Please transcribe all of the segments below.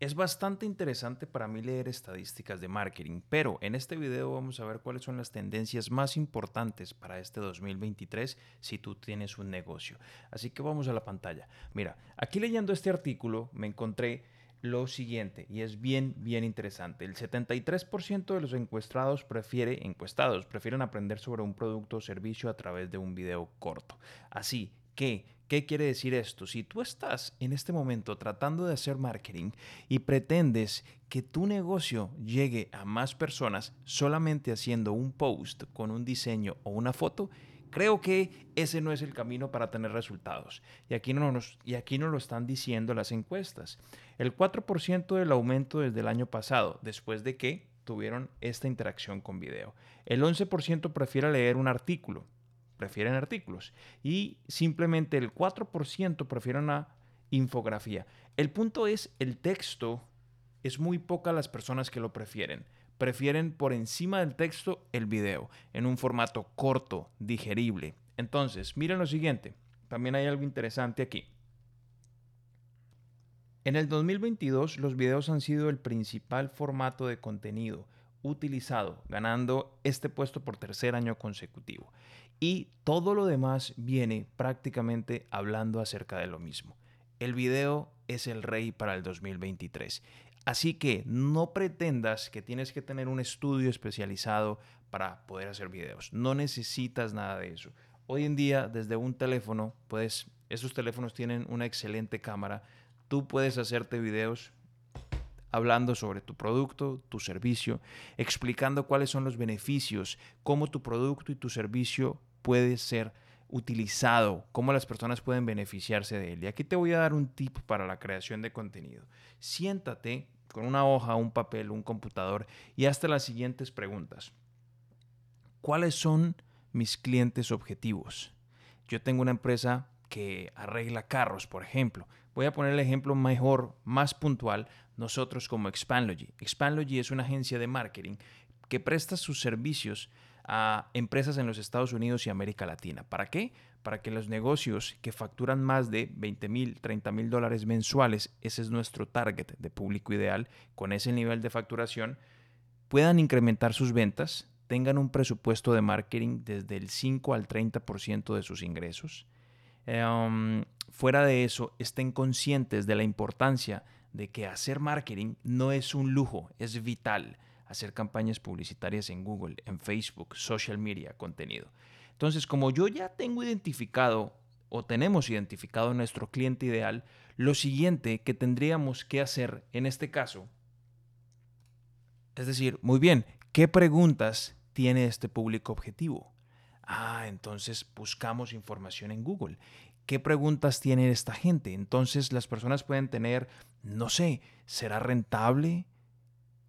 Es bastante interesante para mí leer estadísticas de marketing, pero en este video vamos a ver cuáles son las tendencias más importantes para este 2023 si tú tienes un negocio. Así que vamos a la pantalla. Mira, aquí leyendo este artículo me encontré lo siguiente y es bien, bien interesante. El 73% de los encuestados prefiere, encuestados prefieren aprender sobre un producto o servicio a través de un video corto. Así que ¿Qué quiere decir esto? Si tú estás en este momento tratando de hacer marketing y pretendes que tu negocio llegue a más personas solamente haciendo un post con un diseño o una foto, creo que ese no es el camino para tener resultados. Y aquí no nos, y aquí no lo están diciendo las encuestas. El 4% del aumento desde el año pasado, después de que tuvieron esta interacción con video. El 11% prefiere leer un artículo prefieren artículos y simplemente el 4% prefieren una infografía. El punto es, el texto es muy poca las personas que lo prefieren. Prefieren por encima del texto el video, en un formato corto, digerible. Entonces, miren lo siguiente, también hay algo interesante aquí. En el 2022 los videos han sido el principal formato de contenido utilizado, ganando este puesto por tercer año consecutivo. Y todo lo demás viene prácticamente hablando acerca de lo mismo. El video es el rey para el 2023. Así que no pretendas que tienes que tener un estudio especializado para poder hacer videos. No necesitas nada de eso. Hoy en día, desde un teléfono, puedes, esos teléfonos tienen una excelente cámara. Tú puedes hacerte videos hablando sobre tu producto, tu servicio, explicando cuáles son los beneficios, cómo tu producto y tu servicio puede ser utilizado, cómo las personas pueden beneficiarse de él. Y aquí te voy a dar un tip para la creación de contenido. Siéntate con una hoja, un papel, un computador y hazte las siguientes preguntas. ¿Cuáles son mis clientes objetivos? Yo tengo una empresa que arregla carros, por ejemplo. Voy a poner el ejemplo mejor, más puntual, nosotros como Expandlogy. Expandlogy es una agencia de marketing que presta sus servicios a empresas en los Estados Unidos y América Latina. ¿Para qué? Para que los negocios que facturan más de 20 mil, 30 mil dólares mensuales, ese es nuestro target de público ideal, con ese nivel de facturación, puedan incrementar sus ventas, tengan un presupuesto de marketing desde el 5 al 30% de sus ingresos. Em, fuera de eso, estén conscientes de la importancia de que hacer marketing no es un lujo, es vital hacer campañas publicitarias en Google, en Facebook, social media, contenido. Entonces, como yo ya tengo identificado o tenemos identificado nuestro cliente ideal, lo siguiente que tendríamos que hacer en este caso, es decir, muy bien, ¿qué preguntas tiene este público objetivo? Ah, entonces buscamos información en Google. ¿Qué preguntas tiene esta gente? Entonces las personas pueden tener, no sé, ¿será rentable?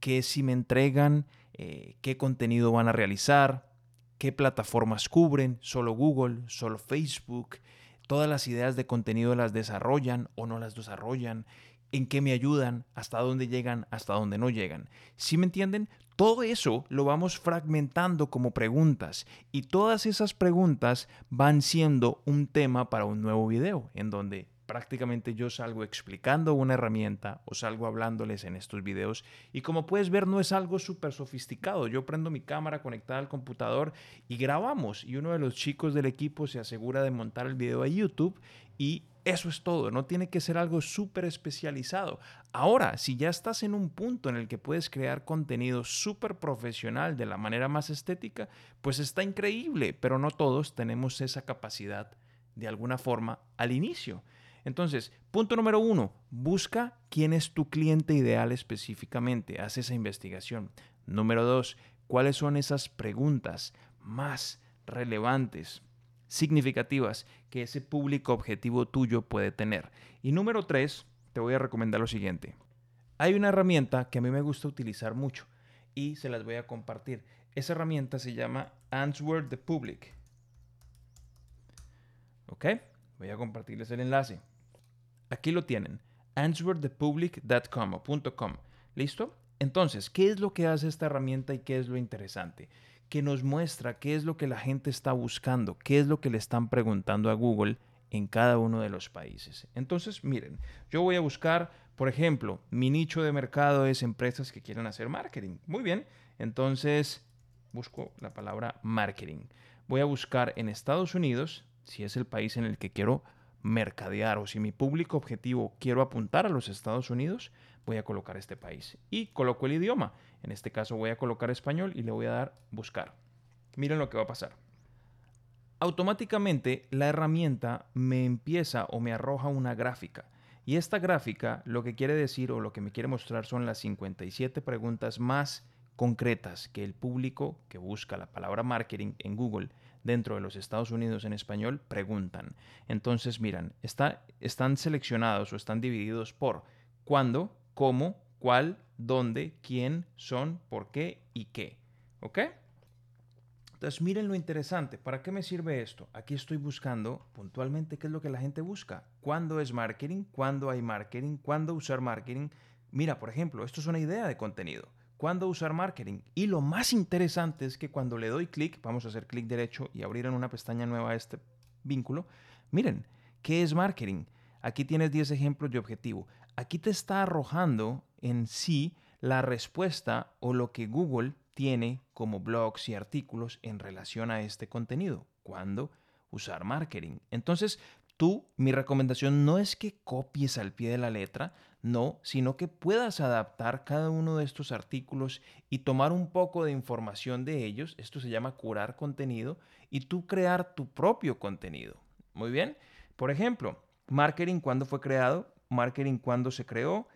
Qué si me entregan, eh, qué contenido van a realizar, qué plataformas cubren, solo Google, solo Facebook, todas las ideas de contenido las desarrollan o no las desarrollan, en qué me ayudan, hasta dónde llegan, hasta dónde no llegan. ¿Sí me entienden? Todo eso lo vamos fragmentando como preguntas y todas esas preguntas van siendo un tema para un nuevo video en donde prácticamente yo salgo explicando una herramienta o salgo hablándoles en estos videos y como puedes ver no es algo súper sofisticado. Yo prendo mi cámara conectada al computador y grabamos y uno de los chicos del equipo se asegura de montar el video a YouTube y eso es todo, no tiene que ser algo súper especializado. Ahora, si ya estás en un punto en el que puedes crear contenido súper profesional de la manera más estética, pues está increíble, pero no todos tenemos esa capacidad de alguna forma al inicio. Entonces, punto número uno, busca quién es tu cliente ideal específicamente, haz esa investigación. Número dos, cuáles son esas preguntas más relevantes, significativas que ese público objetivo tuyo puede tener. Y número tres, te voy a recomendar lo siguiente. Hay una herramienta que a mí me gusta utilizar mucho y se las voy a compartir. Esa herramienta se llama Answer the Public. ¿Ok? Voy a compartirles el enlace. Aquí lo tienen, answerthepublic.com. ¿Listo? Entonces, ¿qué es lo que hace esta herramienta y qué es lo interesante? Que nos muestra qué es lo que la gente está buscando, qué es lo que le están preguntando a Google en cada uno de los países. Entonces, miren, yo voy a buscar Por ejemplo, mi nicho de mercado es empresas que quieren hacer marketing. Muy bien, entonces busco la palabra marketing. Voy a buscar en Estados Unidos, si es el país en el que quiero mercadear o si mi público objetivo quiero apuntar a los Estados Unidos, voy a colocar este país. Y coloco el idioma. En este caso voy a colocar español y le voy a dar buscar. Miren lo que va a pasar. Automáticamente la herramienta me empieza o me arroja una gráfica. Y esta gráfica lo que quiere decir o lo que me quiere mostrar son las 57 preguntas más concretas que el público que busca la palabra marketing en Google dentro de los Estados Unidos en español preguntan. Entonces, miran, está, están seleccionados o están divididos por cuándo, cómo, cuál, dónde, quién, son, por qué y qué. ¿Ok? Entonces, miren lo interesante. ¿Para qué me sirve esto? Aquí estoy buscando puntualmente qué es lo que la gente busca. ¿Cuándo es marketing? ¿Cuándo hay marketing? ¿Cuándo usar marketing? Mira, por ejemplo, esto es una idea de contenido. ¿Cuándo usar marketing? Y lo más interesante es que cuando le doy clic, vamos a hacer clic derecho y abrir en una pestaña nueva este vínculo. Miren, ¿qué es marketing? Aquí tienes 10 ejemplos de objetivo. Aquí te está arrojando en sí la respuesta o lo que Google tiene como blogs y artículos en relación a este contenido. ¿Cuándo? Usar marketing. Entonces, tú, mi recomendación no es que copies al pie de la letra, no, sino que puedas adaptar cada uno de estos artículos y tomar un poco de información de ellos. Esto se llama curar contenido y tú crear tu propio contenido. Muy bien. Por ejemplo, marketing, ¿cuándo fue creado? Marketing, ¿cuándo se creó?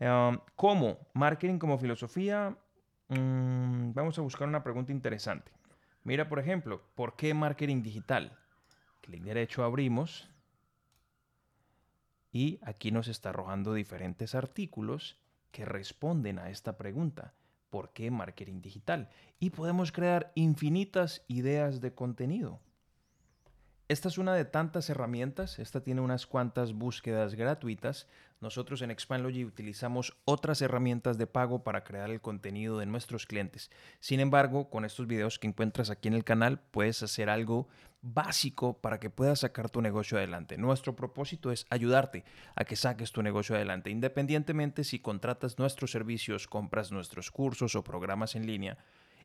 Um, ¿Cómo? Marketing como filosofía, Mm, vamos a buscar una pregunta interesante. Mira, por ejemplo, ¿por qué marketing digital? Clic derecho, abrimos. Y aquí nos está arrojando diferentes artículos que responden a esta pregunta. ¿Por qué marketing digital? Y podemos crear infinitas ideas de contenido. Esta es una de tantas herramientas, esta tiene unas cuantas búsquedas gratuitas. Nosotros en Expandlogy utilizamos otras herramientas de pago para crear el contenido de nuestros clientes. Sin embargo, con estos videos que encuentras aquí en el canal, puedes hacer algo básico para que puedas sacar tu negocio adelante. Nuestro propósito es ayudarte a que saques tu negocio adelante, independientemente si contratas nuestros servicios, compras nuestros cursos o programas en línea.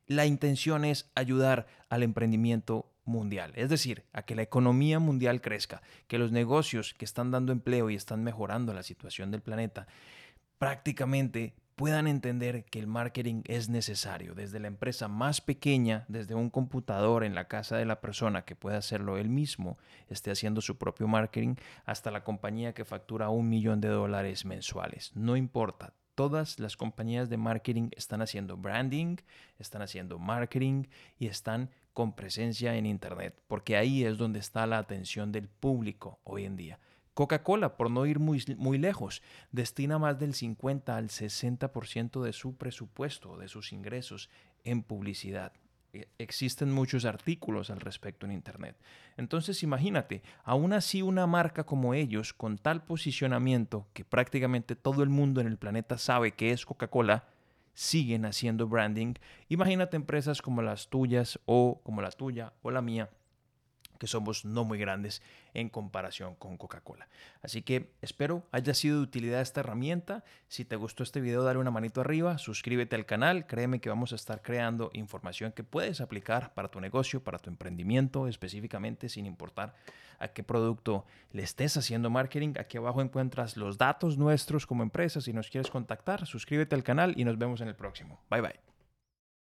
La intención es ayudar al emprendimiento mundial, es decir, a que la economía mundial crezca, que los negocios que están dando empleo y están mejorando la situación del planeta prácticamente puedan entender que el marketing es necesario, desde la empresa más pequeña, desde un computador en la casa de la persona que puede hacerlo él mismo, esté haciendo su propio marketing, hasta la compañía que factura un millón de dólares mensuales. No importa, todas las compañías de marketing están haciendo branding, están haciendo marketing y están con presencia en Internet, porque ahí es donde está la atención del público hoy en día. Coca-Cola, por no ir muy, muy lejos, destina más del 50 al 60% de su presupuesto, de sus ingresos, en publicidad. E, existen muchos artículos al respecto en Internet. Entonces imagínate, aún así una marca como ellos, con tal posicionamiento que prácticamente todo el mundo en el planeta sabe que es Coca-Cola, siguen haciendo branding. Imagínate empresas como las tuyas o como la tuya o la mía que somos no muy grandes en comparación con Coca-Cola. Así que espero haya sido de utilidad esta herramienta. Si te gustó este video, dale una manito arriba, suscríbete al canal, créeme que vamos a estar creando información que puedes aplicar para tu negocio, para tu emprendimiento específicamente, sin importar a qué producto le estés haciendo marketing. Aquí abajo encuentras los datos nuestros como empresa. Si nos quieres contactar, suscríbete al canal y nos vemos en el próximo. Bye bye.